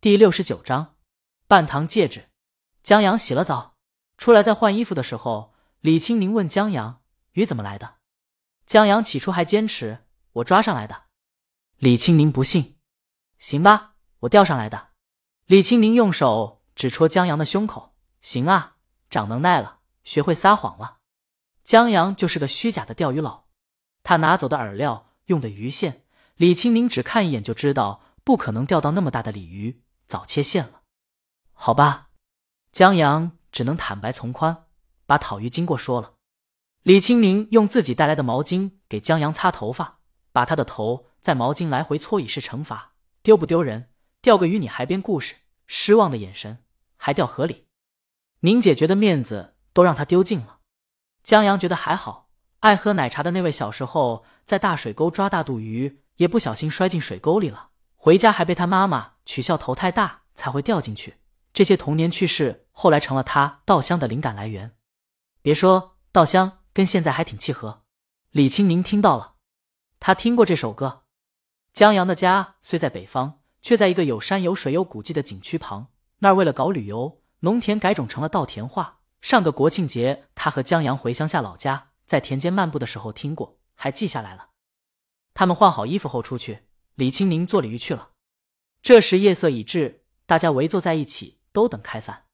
第六十九章半糖戒指。江阳洗了澡，出来在换衣服的时候，李青宁问江阳：“鱼怎么来的？”江阳起初还坚持：“我抓上来的。”李青宁不信：“行吧，我钓上来的。”李青宁用手指戳江阳的胸口：“行啊，长能耐了，学会撒谎了。”江阳就是个虚假的钓鱼佬，他拿走的饵料用的鱼线，李青宁只看一眼就知道不可能钓到那么大的鲤鱼，早切线了。好吧，江阳只能坦白从宽，把讨鱼经过说了。李青宁用自己带来的毛巾给江阳擦头发，把他的头在毛巾来回搓以示惩罚，丢不丢人？钓个鱼你还编故事？失望的眼神，还掉河里？宁姐觉得面子都让他丢尽了。江阳觉得还好，爱喝奶茶的那位小时候在大水沟抓大肚鱼，也不小心摔进水沟里了，回家还被他妈妈取笑头太大才会掉进去。这些童年趣事后来成了他稻香的灵感来源。别说稻香跟现在还挺契合。李青宁听到了，他听过这首歌。江阳的家虽在北方，却在一个有山有水有古迹的景区旁，那儿为了搞旅游，农田改种成了稻田化。上个国庆节，他和江阳回乡下老家，在田间漫步的时候听过，还记下来了。他们换好衣服后出去，李青宁做鲤鱼去了。这时夜色已至，大家围坐在一起，都等开饭。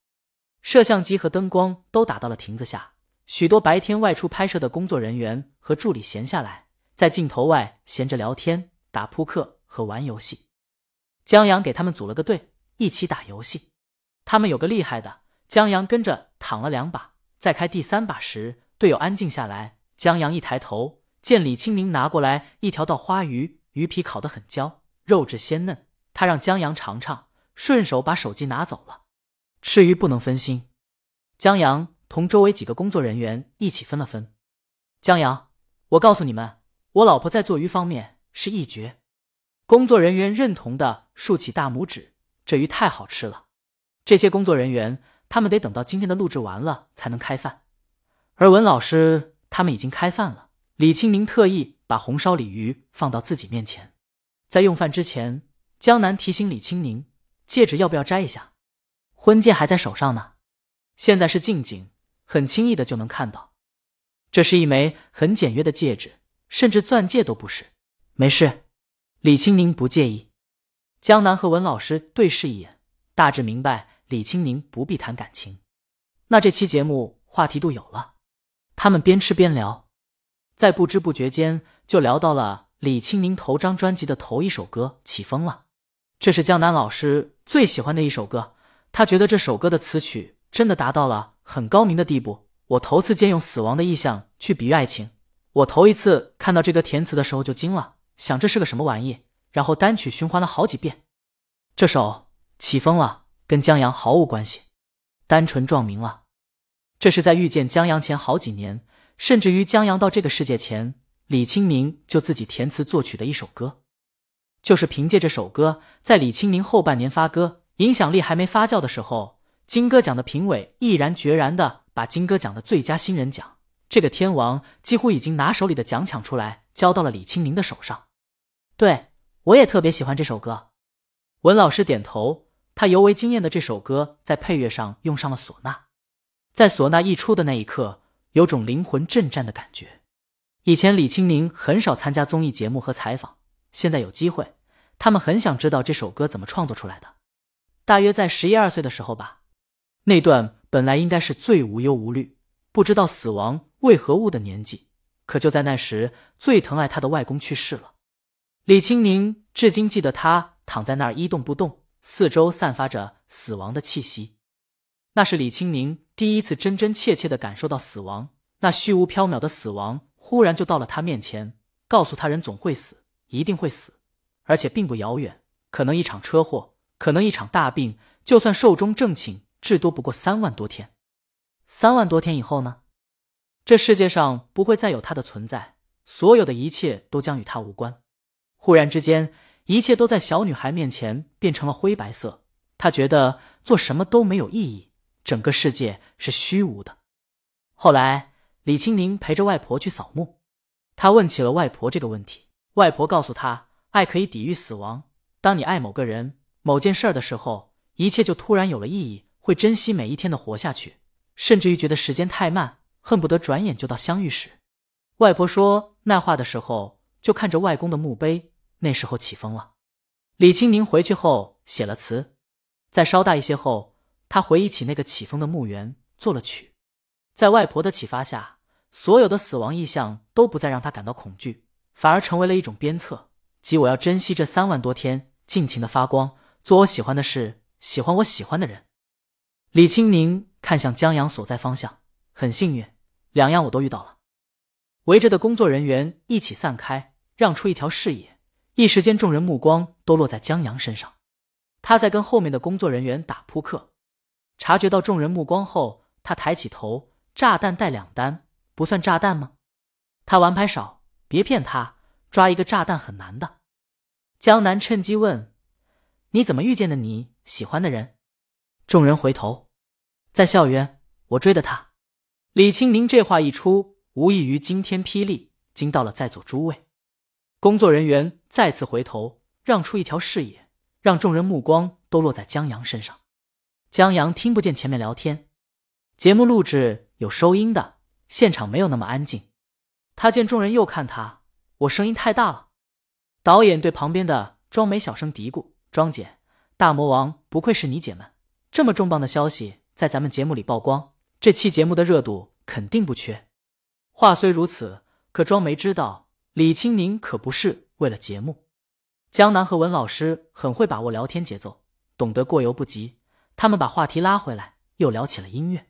摄像机和灯光都打到了亭子下，许多白天外出拍摄的工作人员和助理闲下来，在镜头外闲着聊天、打扑克和玩游戏。江阳给他们组了个队，一起打游戏。他们有个厉害的。江阳跟着躺了两把，在开第三把时，队友安静下来。江阳一抬头，见李清明拿过来一条稻花鱼，鱼皮烤得很焦，肉质鲜嫩。他让江阳尝尝，顺手把手机拿走了。吃鱼不能分心。江阳同周围几个工作人员一起分了分。江阳，我告诉你们，我老婆在做鱼方面是一绝。工作人员认同的竖起大拇指，这鱼太好吃了。这些工作人员。他们得等到今天的录制完了才能开饭，而文老师他们已经开饭了。李清明特意把红烧鲤鱼放到自己面前，在用饭之前，江南提醒李清宁：“戒指要不要摘一下？婚戒还在手上呢。现在是近景，很轻易的就能看到。这是一枚很简约的戒指，甚至钻戒都不是。没事，李清宁不介意。”江南和文老师对视一眼，大致明白。李青宁不必谈感情，那这期节目话题度有了。他们边吃边聊，在不知不觉间就聊到了李青宁头张专辑的头一首歌《起风了》。这是江南老师最喜欢的一首歌，他觉得这首歌的词曲真的达到了很高明的地步。我头次见用死亡的意象去比喻爱情，我头一次看到这个填词的时候就惊了，想这是个什么玩意，然后单曲循环了好几遍。这首《起风了》。跟江阳毫无关系，单纯撞名了。这是在遇见江阳前好几年，甚至于江阳到这个世界前，李清明就自己填词作曲的一首歌。就是凭借这首歌，在李清明后半年发歌，影响力还没发酵的时候，金歌奖的评委毅然决然的把金歌奖的最佳新人奖，这个天王几乎已经拿手里的奖抢出来，交到了李清明的手上。对我也特别喜欢这首歌。文老师点头。他尤为惊艳的这首歌，在配乐上用上了唢呐，在唢呐一出的那一刻，有种灵魂震颤的感觉。以前李青宁很少参加综艺节目和采访，现在有机会，他们很想知道这首歌怎么创作出来的。大约在十一二岁的时候吧，那段本来应该是最无忧无虑、不知道死亡为何物的年纪，可就在那时，最疼爱他的外公去世了。李青宁至今记得他躺在那儿一动不动。四周散发着死亡的气息，那是李清宁第一次真真切切的感受到死亡。那虚无缥缈的死亡，忽然就到了他面前，告诉他人总会死，一定会死，而且并不遥远。可能一场车祸，可能一场大病，就算寿终正寝，至多不过三万多天。三万多天以后呢？这世界上不会再有他的存在，所有的一切都将与他无关。忽然之间。一切都在小女孩面前变成了灰白色，她觉得做什么都没有意义，整个世界是虚无的。后来，李清宁陪着外婆去扫墓，他问起了外婆这个问题。外婆告诉他：“爱可以抵御死亡。当你爱某个人、某件事的时候，一切就突然有了意义，会珍惜每一天的活下去，甚至于觉得时间太慢，恨不得转眼就到相遇时。外婆说那话的时候，就看着外公的墓碑，那时候起风了。李青宁回去后写了词，在稍大一些后，他回忆起那个起风的墓园，作了曲。在外婆的启发下，所有的死亡意象都不再让他感到恐惧，反而成为了一种鞭策，即我要珍惜这三万多天，尽情的发光。做我喜欢的事，喜欢我喜欢的人。李青宁看向江阳所在方向，很幸运，两样我都遇到了。围着的工作人员一起散开，让出一条视野。一时间，众人目光都落在江阳身上。他在跟后面的工作人员打扑克。察觉到众人目光后，他抬起头：“炸弹带两单，不算炸弹吗？”他玩牌少，别骗他，抓一个炸弹很难的。江南趁机问。你怎么遇见的你喜欢的人？众人回头，在校园，我追的他。李青宁这话一出，无异于惊天霹雳，惊到了在座诸位。工作人员再次回头，让出一条视野，让众人目光都落在江阳身上。江阳听不见前面聊天，节目录制有收音的，现场没有那么安静。他见众人又看他，我声音太大了。导演对旁边的庄梅小声嘀咕。庄姐，大魔王不愧是你姐们，这么重磅的消息在咱们节目里曝光，这期节目的热度肯定不缺。话虽如此，可庄梅知道李青宁可不是为了节目。江南和文老师很会把握聊天节奏，懂得过犹不及。他们把话题拉回来，又聊起了音乐。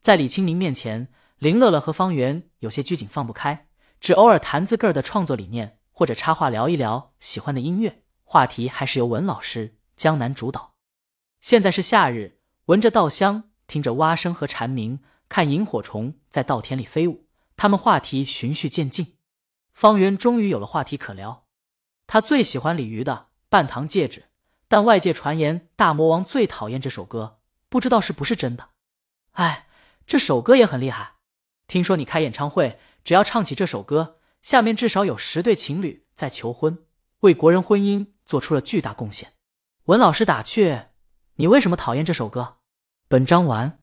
在李青宁面前，林乐乐和方圆有些拘谨，放不开，只偶尔谈自个儿的创作理念，或者插话聊一聊喜欢的音乐。话题还是由文老师、江南主导。现在是夏日，闻着稻香，听着蛙声和蝉鸣，看萤火虫在稻田里飞舞，他们话题循序渐进。方圆终于有了话题可聊，他最喜欢李鱼的《半糖戒指》，但外界传言大魔王最讨厌这首歌，不知道是不是真的。哎，这首歌也很厉害，听说你开演唱会，只要唱起这首歌，下面至少有十对情侣在求婚，为国人婚姻。做出了巨大贡献。文老师打趣：“你为什么讨厌这首歌？”本章完。